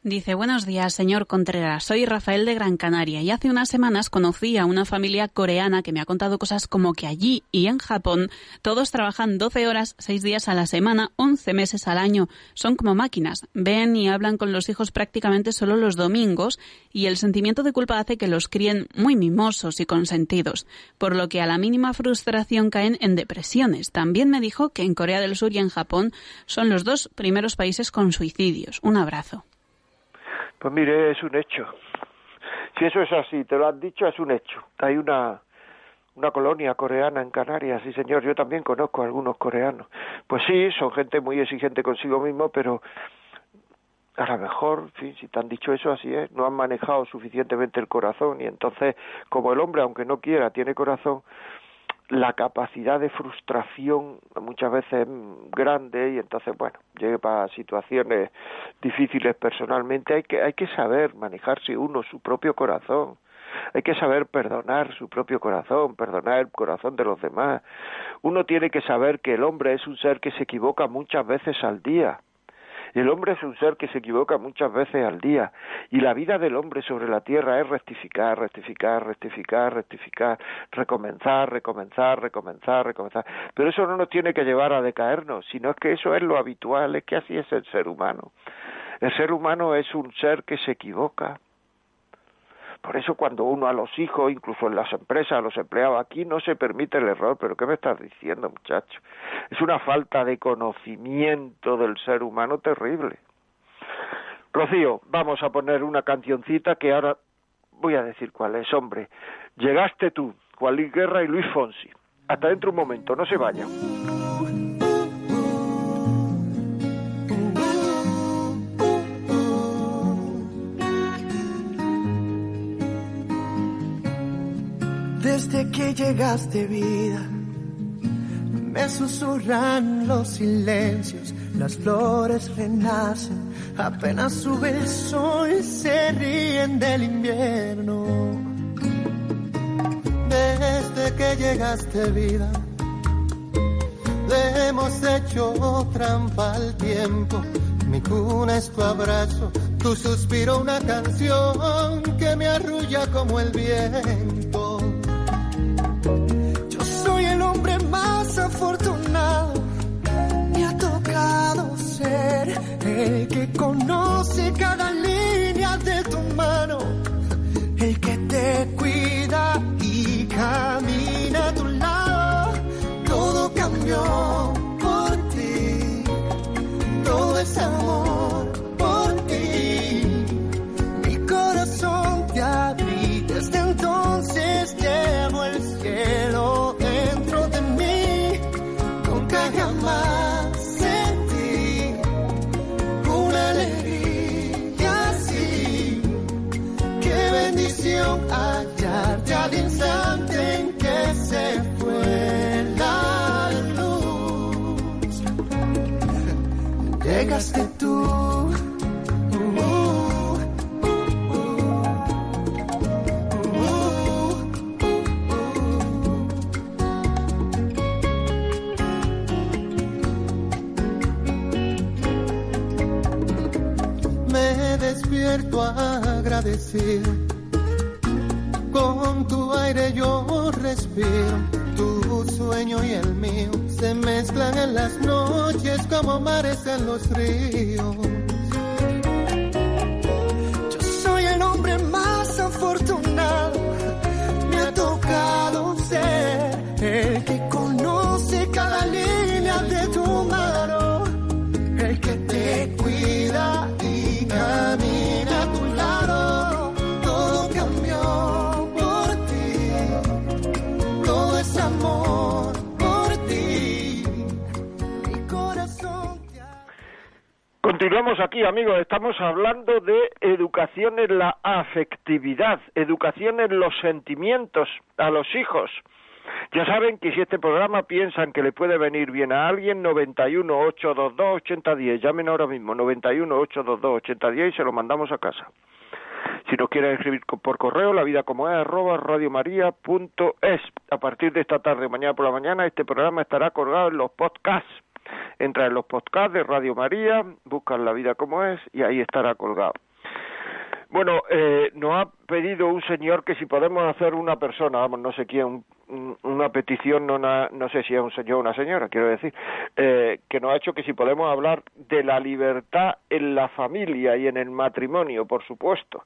Dice, buenos días, señor Contreras. Soy Rafael de Gran Canaria y hace unas semanas conocí a una familia coreana que me ha contado cosas como que allí y en Japón todos trabajan 12 horas, 6 días a la semana, 11 meses al año. Son como máquinas. Ven y hablan con los hijos prácticamente solo los domingos y el sentimiento de culpa hace que los críen muy mimosos y consentidos, por lo que a la mínima frustración caen en depresiones. También me dijo que en Corea del Sur y en Japón son los dos primeros países con suicidios. Un abrazo. Pues mire, es un hecho. Si eso es así, te lo han dicho, es un hecho. Hay una, una colonia coreana en Canarias, sí señor, yo también conozco a algunos coreanos. Pues sí, son gente muy exigente consigo mismo, pero a lo mejor, sí, si te han dicho eso, así es, no han manejado suficientemente el corazón y entonces, como el hombre, aunque no quiera, tiene corazón, la capacidad de frustración muchas veces es grande y entonces, bueno, llegue para situaciones difíciles personalmente, hay que, hay que saber manejarse uno su propio corazón. Hay que saber perdonar su propio corazón, perdonar el corazón de los demás. Uno tiene que saber que el hombre es un ser que se equivoca muchas veces al día el hombre es un ser que se equivoca muchas veces al día y la vida del hombre sobre la tierra es rectificar, rectificar, rectificar, rectificar, recomenzar, recomenzar, recomenzar, recomenzar. Pero eso no nos tiene que llevar a decaernos, sino es que eso es lo habitual, es que así es el ser humano. El ser humano es un ser que se equivoca, por eso cuando uno a los hijos, incluso en las empresas, a los empleados, aquí no se permite el error, pero ¿qué me estás diciendo, muchacho? Es una falta de conocimiento del ser humano terrible. Rocío, vamos a poner una cancioncita que ahora voy a decir cuál es, hombre. Llegaste tú, Juan Luis Guerra y Luis Fonsi. Hasta dentro un momento, no se vayan. Desde que llegaste vida, me susurran los silencios, las flores renacen, apenas sube el sol, se ríen del invierno. Desde que llegaste vida, Le hemos hecho trampa al tiempo. Mi cuna es tu abrazo, tu suspiro una canción que me arrulla como el viento. Afortunado. Me ha tocado ser el que conoce cada línea de tu mano, el que te cuida y camina a tu lado. Todo cambió despierto agradecido. Con tu aire yo respiro. Tu sueño y el mío se mezclan en las noches como mares en los ríos. Continuamos aquí, amigos. Estamos hablando de educación en la afectividad, educación en los sentimientos a los hijos. Ya saben que si este programa piensan que le puede venir bien a alguien, 91 822 8010. Llamen ahora mismo, 91 822 8010 y se lo mandamos a casa. Si nos quieren escribir por correo, la vida como es, arroba radiomaria.es. A partir de esta tarde, mañana por la mañana, este programa estará colgado en los podcasts. Entra en los podcasts de Radio María, buscan la vida como es y ahí estará colgado. Bueno, eh, nos ha pedido un señor que si podemos hacer una persona, vamos, no sé quién, un- una petición, no, no sé si es un señor o una señora, quiero decir, eh, que nos ha hecho que si podemos hablar de la libertad en la familia y en el matrimonio, por supuesto.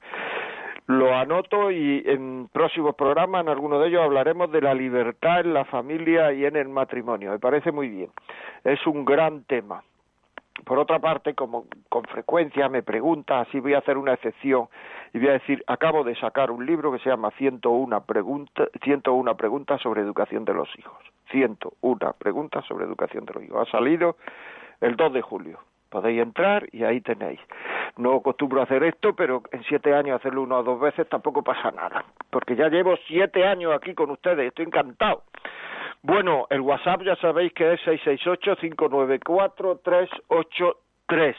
Lo anoto y en próximos programas, en alguno de ellos, hablaremos de la libertad en la familia y en el matrimonio. Me parece muy bien. Es un gran tema. Por otra parte, como con frecuencia me pregunta, así voy a hacer una excepción y voy a decir, acabo de sacar un libro que se llama 101 preguntas 101 preguntas sobre educación de los hijos. 101 preguntas sobre educación de los hijos. Ha salido el 2 de julio. Podéis entrar y ahí tenéis. No acostumbro a hacer esto, pero en siete años hacerlo una o dos veces tampoco pasa nada. Porque ya llevo siete años aquí con ustedes, estoy encantado. Bueno, el WhatsApp ya sabéis que es 668-594-383.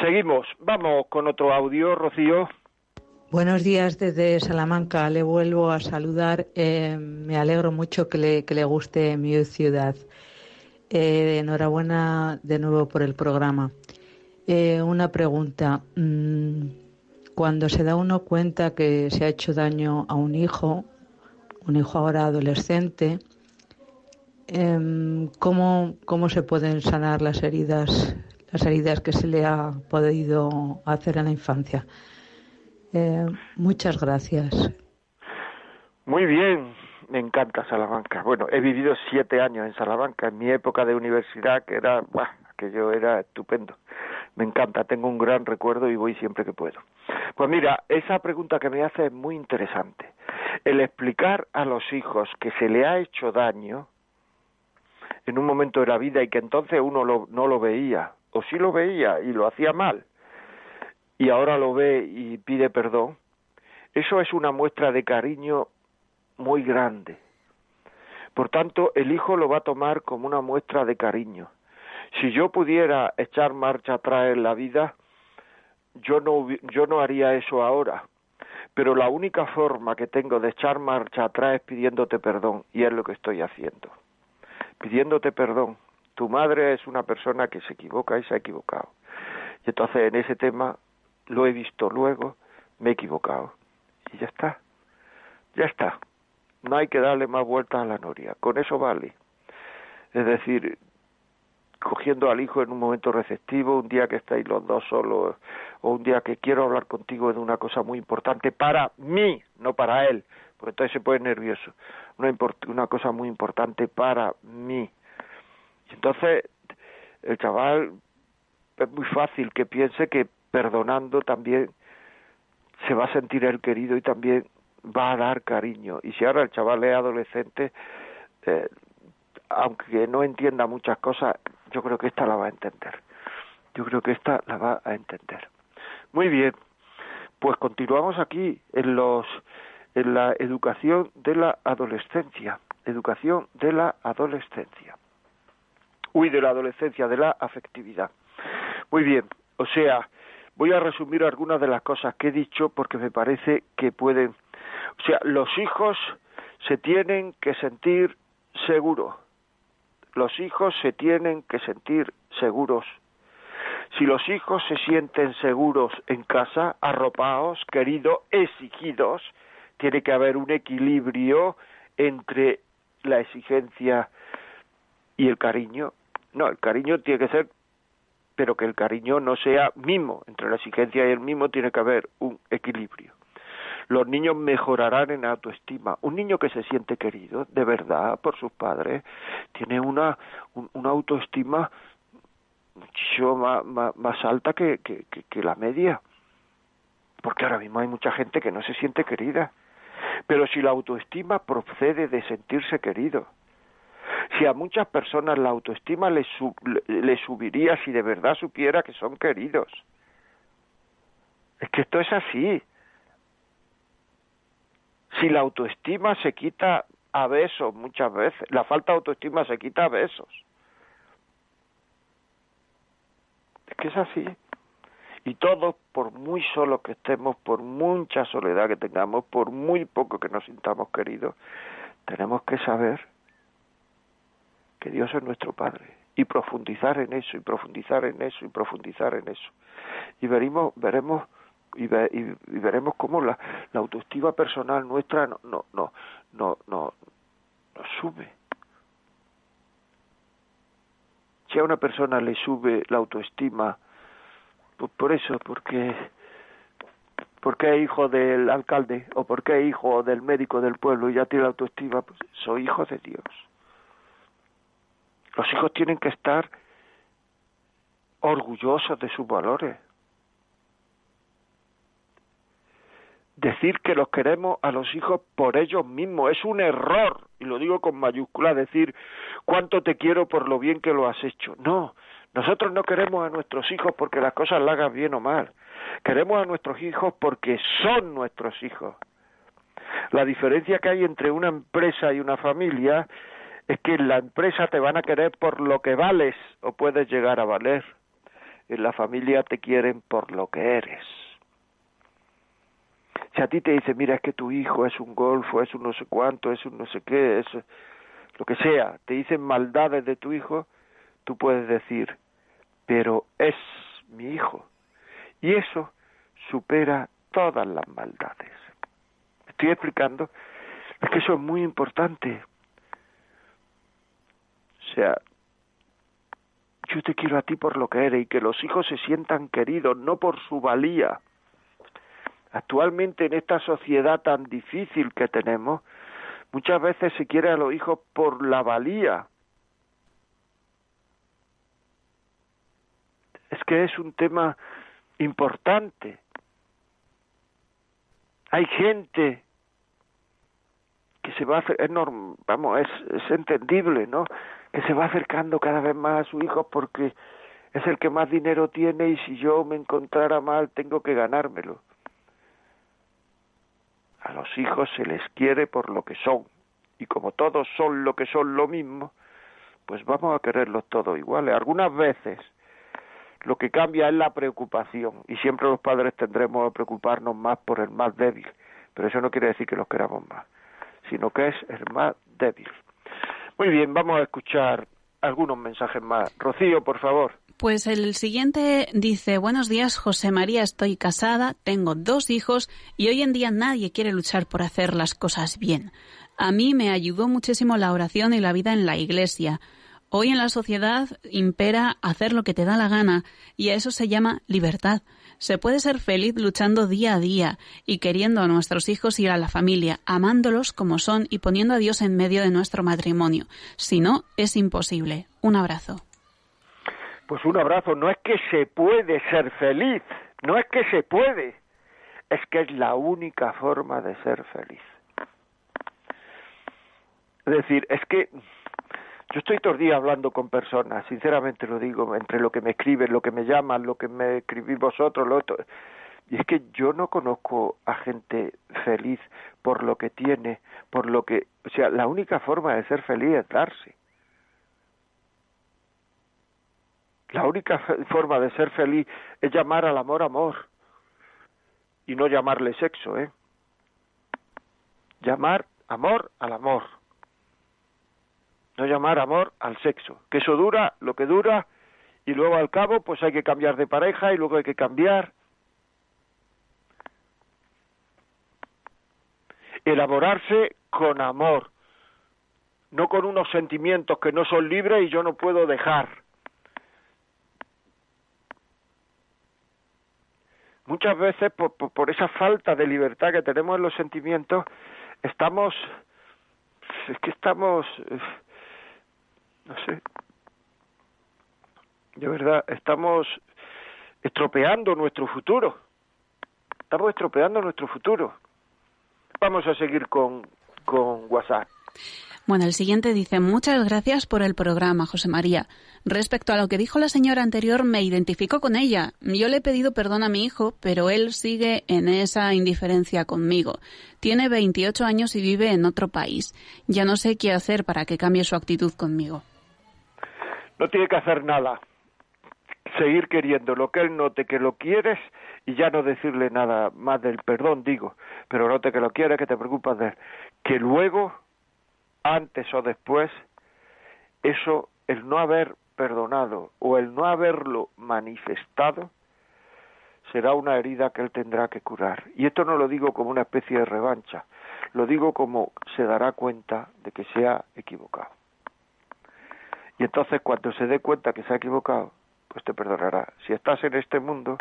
Seguimos, vamos con otro audio, Rocío. Buenos días desde Salamanca. Le vuelvo a saludar. Eh, me alegro mucho que le, que le guste mi ciudad. Eh, enhorabuena de nuevo por el programa. Eh, una pregunta. Mm, Cuando se da uno cuenta que se ha hecho daño a un hijo, un hijo ahora adolescente, em, ¿cómo, ¿cómo se pueden sanar las heridas, las heridas que se le ha podido hacer en la infancia? Eh, muchas gracias. Muy bien, me encanta Salamanca. Bueno, he vivido siete años en Salamanca, en mi época de universidad, que era, ¡buah! aquello era estupendo. Me encanta, tengo un gran recuerdo y voy siempre que puedo. Pues mira, esa pregunta que me hace es muy interesante. El explicar a los hijos que se le ha hecho daño en un momento de la vida y que entonces uno lo- no lo veía, o sí lo veía y lo hacía mal, y ahora lo ve y pide perdón, eso es una muestra de cariño muy grande. Por tanto, el hijo lo va a tomar como una muestra de cariño. Si yo pudiera echar marcha atrás en la vida, yo no, yo no haría eso ahora. Pero la única forma que tengo de echar marcha atrás es pidiéndote perdón, y es lo que estoy haciendo. pidiéndote perdón. Tu madre es una persona que se equivoca y se ha equivocado. Y entonces en ese tema lo he visto luego, me he equivocado. Y ya está. Ya está. No hay que darle más vueltas a la noria. Con eso vale. Es decir, cogiendo al hijo en un momento receptivo, un día que estáis los dos solos, o un día que quiero hablar contigo de una cosa muy importante para mí, no para él, porque entonces se pone nervioso. Una, una cosa muy importante para mí. Y entonces el chaval es muy fácil que piense que perdonando también se va a sentir el querido y también va a dar cariño. Y si ahora el chaval es adolescente, eh, aunque no entienda muchas cosas, yo creo que esta la va a entender. Yo creo que esta la va a entender. Muy bien, pues continuamos aquí en los en la educación de la adolescencia, educación de la adolescencia. Uy, de la adolescencia, de la afectividad. Muy bien, o sea, voy a resumir algunas de las cosas que he dicho porque me parece que pueden, o sea, los hijos se tienen que sentir seguros los hijos se tienen que sentir seguros. Si los hijos se sienten seguros en casa, arropados, queridos, exigidos, tiene que haber un equilibrio entre la exigencia y el cariño. No, el cariño tiene que ser, pero que el cariño no sea mimo. Entre la exigencia y el mimo tiene que haber un equilibrio los niños mejorarán en autoestima. Un niño que se siente querido de verdad por sus padres tiene una, una autoestima mucho más, más, alta que, que, que la media. Porque ahora mismo hay mucha gente que no se siente querida. Pero si la autoestima procede de sentirse querido, si a muchas personas la autoestima les, le subiría si de verdad supiera que son queridos. Es que esto es así. Si la autoestima se quita a besos muchas veces, la falta de autoestima se quita a besos. Es que es así. Y todos, por muy solos que estemos, por mucha soledad que tengamos, por muy poco que nos sintamos queridos, tenemos que saber que Dios es nuestro Padre y profundizar en eso y profundizar en eso y profundizar en eso. Y veremos, veremos y, veremos cómo la, autoestima personal nuestra no no no no, no, sube si a una persona le sube la autoestima pues por eso porque porque es hijo del alcalde o porque es hijo del médico del pueblo y ya tiene la autoestima pues soy hijo de Dios los hijos tienen que estar orgullosos de sus valores decir que los queremos a los hijos por ellos mismos. Es un error, y lo digo con mayúscula, decir cuánto te quiero por lo bien que lo has hecho. No, nosotros no queremos a nuestros hijos porque las cosas las hagas bien o mal. Queremos a nuestros hijos porque son nuestros hijos. La diferencia que hay entre una empresa y una familia es que en la empresa te van a querer por lo que vales o puedes llegar a valer. En la familia te quieren por lo que eres. Si a ti te dice, mira, es que tu hijo es un golfo, es un no sé cuánto, es un no sé qué, es lo que sea, te dicen maldades de tu hijo, tú puedes decir, pero es mi hijo. Y eso supera todas las maldades. Estoy explicando, es que eso es muy importante. Sea, yo te quiero a ti por lo que eres y que los hijos se sientan queridos, no por su valía, Actualmente en esta sociedad tan difícil que tenemos, muchas veces se quiere a los hijos por la valía. Es que es un tema importante. Hay gente que se va a es vamos, es, es entendible, ¿no? Que se va acercando cada vez más a su hijo porque es el que más dinero tiene y si yo me encontrara mal tengo que ganármelo. A los hijos se les quiere por lo que son, y como todos son lo que son lo mismo, pues vamos a quererlos todos iguales. Algunas veces lo que cambia es la preocupación, y siempre los padres tendremos que preocuparnos más por el más débil, pero eso no quiere decir que los queramos más, sino que es el más débil. Muy bien, vamos a escuchar algunos mensajes más. Rocío, por favor. Pues el siguiente dice, buenos días José María, estoy casada, tengo dos hijos y hoy en día nadie quiere luchar por hacer las cosas bien. A mí me ayudó muchísimo la oración y la vida en la iglesia. Hoy en la sociedad impera hacer lo que te da la gana y a eso se llama libertad. Se puede ser feliz luchando día a día y queriendo a nuestros hijos y a la familia, amándolos como son y poniendo a Dios en medio de nuestro matrimonio. Si no, es imposible. Un abrazo. Pues un abrazo. No es que se puede ser feliz, no es que se puede, es que es la única forma de ser feliz. Es decir, es que yo estoy todo el día hablando con personas, sinceramente lo digo, entre lo que me escriben, lo que me llaman, lo que me escribís vosotros, lo otro. Y es que yo no conozco a gente feliz por lo que tiene, por lo que... O sea, la única forma de ser feliz es darse. La única forma de ser feliz es llamar al amor amor y no llamarle sexo, ¿eh? Llamar amor al amor. No llamar amor al sexo. Que eso dura lo que dura y luego al cabo pues hay que cambiar de pareja y luego hay que cambiar. Elaborarse con amor, no con unos sentimientos que no son libres y yo no puedo dejar muchas veces por, por, esa falta de libertad que tenemos en los sentimientos, estamos, es que estamos, no sé, de verdad, estamos estropeando nuestro futuro, estamos estropeando nuestro futuro. Vamos a seguir con, con WhatsApp. Bueno, el siguiente dice, muchas gracias por el programa, José María. Respecto a lo que dijo la señora anterior, me identifico con ella. Yo le he pedido perdón a mi hijo, pero él sigue en esa indiferencia conmigo. Tiene 28 años y vive en otro país. Ya no sé qué hacer para que cambie su actitud conmigo. No tiene que hacer nada. Seguir queriendo lo que él note que lo quieres y ya no decirle nada más del perdón, digo, pero note que lo quieres, que te preocupas de él. Que luego antes o después, eso, el no haber perdonado o el no haberlo manifestado, será una herida que él tendrá que curar. Y esto no lo digo como una especie de revancha, lo digo como se dará cuenta de que se ha equivocado. Y entonces cuando se dé cuenta que se ha equivocado, pues te perdonará. Si estás en este mundo,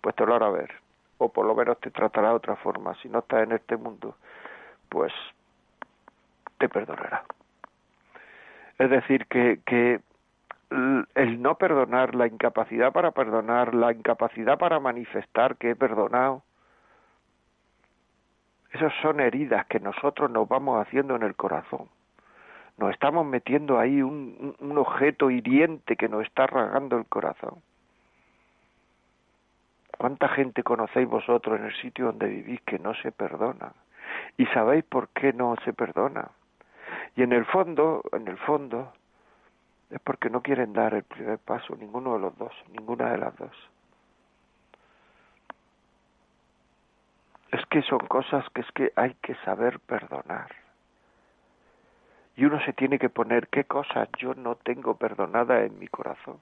pues te lo hará ver. O por lo menos te tratará de otra forma. Si no estás en este mundo, pues te perdonará. Es decir, que, que el no perdonar, la incapacidad para perdonar, la incapacidad para manifestar que he perdonado, esas son heridas que nosotros nos vamos haciendo en el corazón. Nos estamos metiendo ahí un, objeto hiriente que nos está rasgando el corazón. ¿Cuánta gente conocéis vosotros en el sitio donde vivís que no se perdona? ¿Y sabéis por qué no se perdona? Y en el fondo, en el fondo, es porque no quieren dar el primer paso, ninguno de los dos, ninguna de las dos. Es que son cosas que es que hay que saber perdonar. Y uno se tiene que poner qué cosas yo no tengo perdonada en mi corazón.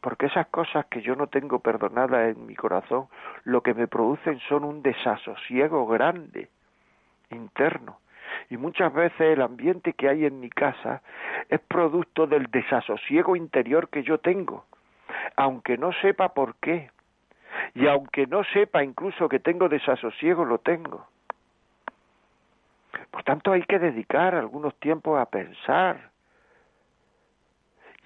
Porque esas cosas que yo no tengo perdonada en mi corazón, lo que me producen son un desasosiego grande, interno y muchas veces el ambiente que hay en mi casa es producto del desasosiego interior que yo tengo, aunque no sepa por qué. Y aunque no sepa incluso que tengo desasosiego, lo tengo. Por tanto, hay que dedicar algunos tiempos a pensar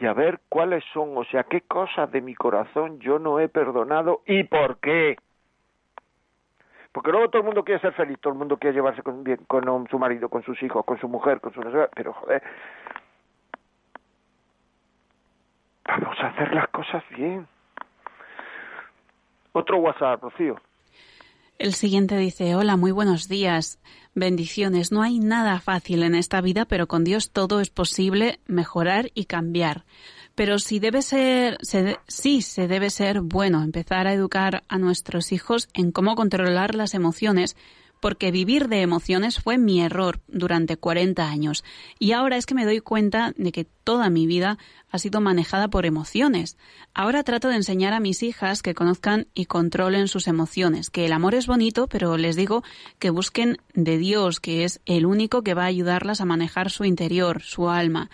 y a ver cuáles son, o sea, qué cosas de mi corazón yo no he perdonado y por qué. Porque luego todo el mundo quiere ser feliz, todo el mundo quiere llevarse con, bien con su marido, con sus hijos, con su mujer, con su... Pero, joder, vamos a hacer las cosas bien. Otro WhatsApp, Rocío. El siguiente dice, hola, muy buenos días, bendiciones. No hay nada fácil en esta vida, pero con Dios todo es posible mejorar y cambiar. Pero si debe ser, sí se debe ser bueno empezar a educar a nuestros hijos en cómo controlar las emociones, porque vivir de emociones fue mi error durante 40 años. Y ahora es que me doy cuenta de que toda mi vida ha sido manejada por emociones. Ahora trato de enseñar a mis hijas que conozcan y controlen sus emociones, que el amor es bonito, pero les digo que busquen de Dios, que es el único que va a ayudarlas a manejar su interior, su alma,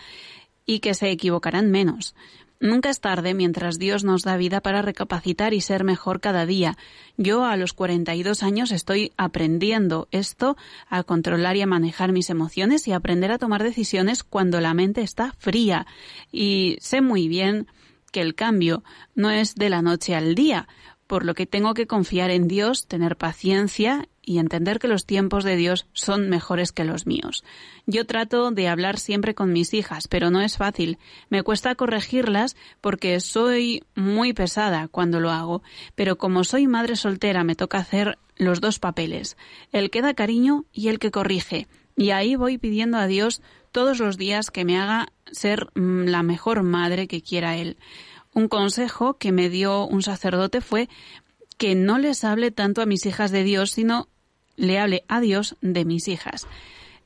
y que se equivocarán menos. Nunca es tarde mientras Dios nos da vida para recapacitar y ser mejor cada día. Yo a los 42 años estoy aprendiendo esto, a controlar y a manejar mis emociones y aprender a tomar decisiones cuando la mente está fría. Y sé muy bien que el cambio no es de la noche al día, por lo que tengo que confiar en Dios, tener paciencia y entender que los tiempos de Dios son mejores que los míos. Yo trato de hablar siempre con mis hijas, pero no es fácil. Me cuesta corregirlas porque soy muy pesada cuando lo hago, pero como soy madre soltera me toca hacer los dos papeles, el que da cariño y el que corrige. Y ahí voy pidiendo a Dios todos los días que me haga ser mm, la mejor madre que quiera Él. Un consejo que me dio un sacerdote fue que no les hable tanto a mis hijas de Dios, sino le hable a Dios de mis hijas.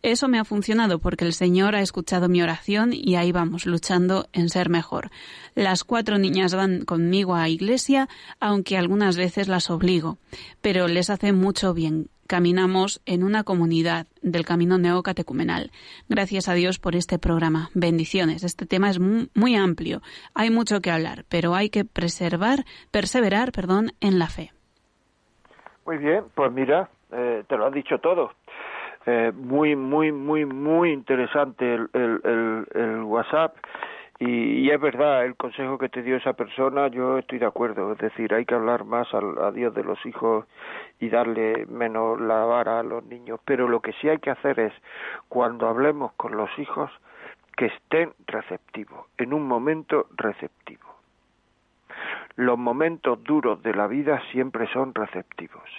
Eso me ha funcionado porque el Señor ha escuchado mi oración y ahí vamos, luchando en ser mejor. Las cuatro niñas van conmigo a iglesia, aunque algunas veces las obligo, pero les hace mucho bien. Caminamos en una comunidad del camino neocatecumenal. Gracias a Dios por este programa. Bendiciones. Este tema es muy, amplio. Hay mucho que hablar, pero hay que preservar, perseverar, perdón, en la fe. Muy bien, pues mira, eh, te lo has dicho todo. Eh, muy, muy, muy, muy interesante el, el, el, WhatsApp. Y, es verdad, el consejo que te dio esa persona, yo estoy de acuerdo. Es decir, hay que hablar más a, Dios de los hijos y darle menos la vara a los niños. Pero lo que sí hay que hacer es, cuando hablemos con los hijos, que estén receptivos, en un momento receptivo. Los momentos duros de la vida siempre son receptivos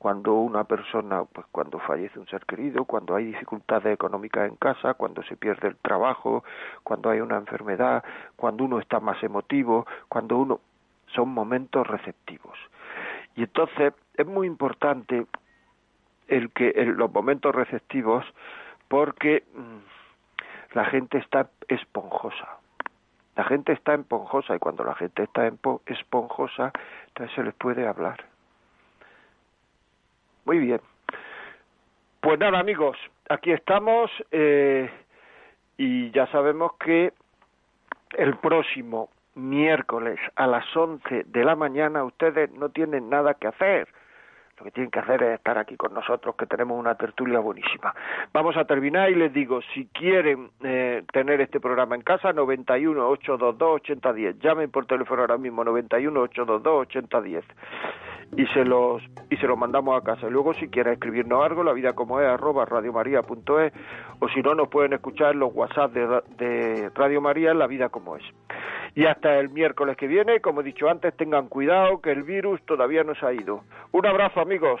cuando una persona, pues cuando fallece un ser querido, cuando hay dificultades económicas en casa, cuando se pierde el trabajo, cuando hay una enfermedad, cuando uno está más emotivo, cuando uno son momentos receptivos. Y entonces es muy importante el que los momentos receptivos porque mm, la gente está esponjosa. La gente está esponjosa y cuando la gente está esponjosa, entonces se les puede hablar muy bien. Pues nada, amigos, aquí estamos eh, y ya sabemos que el próximo miércoles a las 11 de la mañana ustedes no tienen nada que hacer lo que tienen que hacer es estar aquí con nosotros, que tenemos una tertulia buenísima. Vamos a terminar y les digo, si quieren eh, tener este programa en casa, 91 822 8010. Llamen por teléfono ahora mismo, 91 822 8010. Y se los y se los mandamos a casa. Luego, si quieren escribirnos algo, la vida como es, arroba radiomaria.es, o si no, nos pueden escuchar los WhatsApp de, de Radio María, la vida como es. Y hasta el miércoles que viene, como he dicho antes, tengan cuidado que el virus todavía no se ha ido. Un abrazo amigos.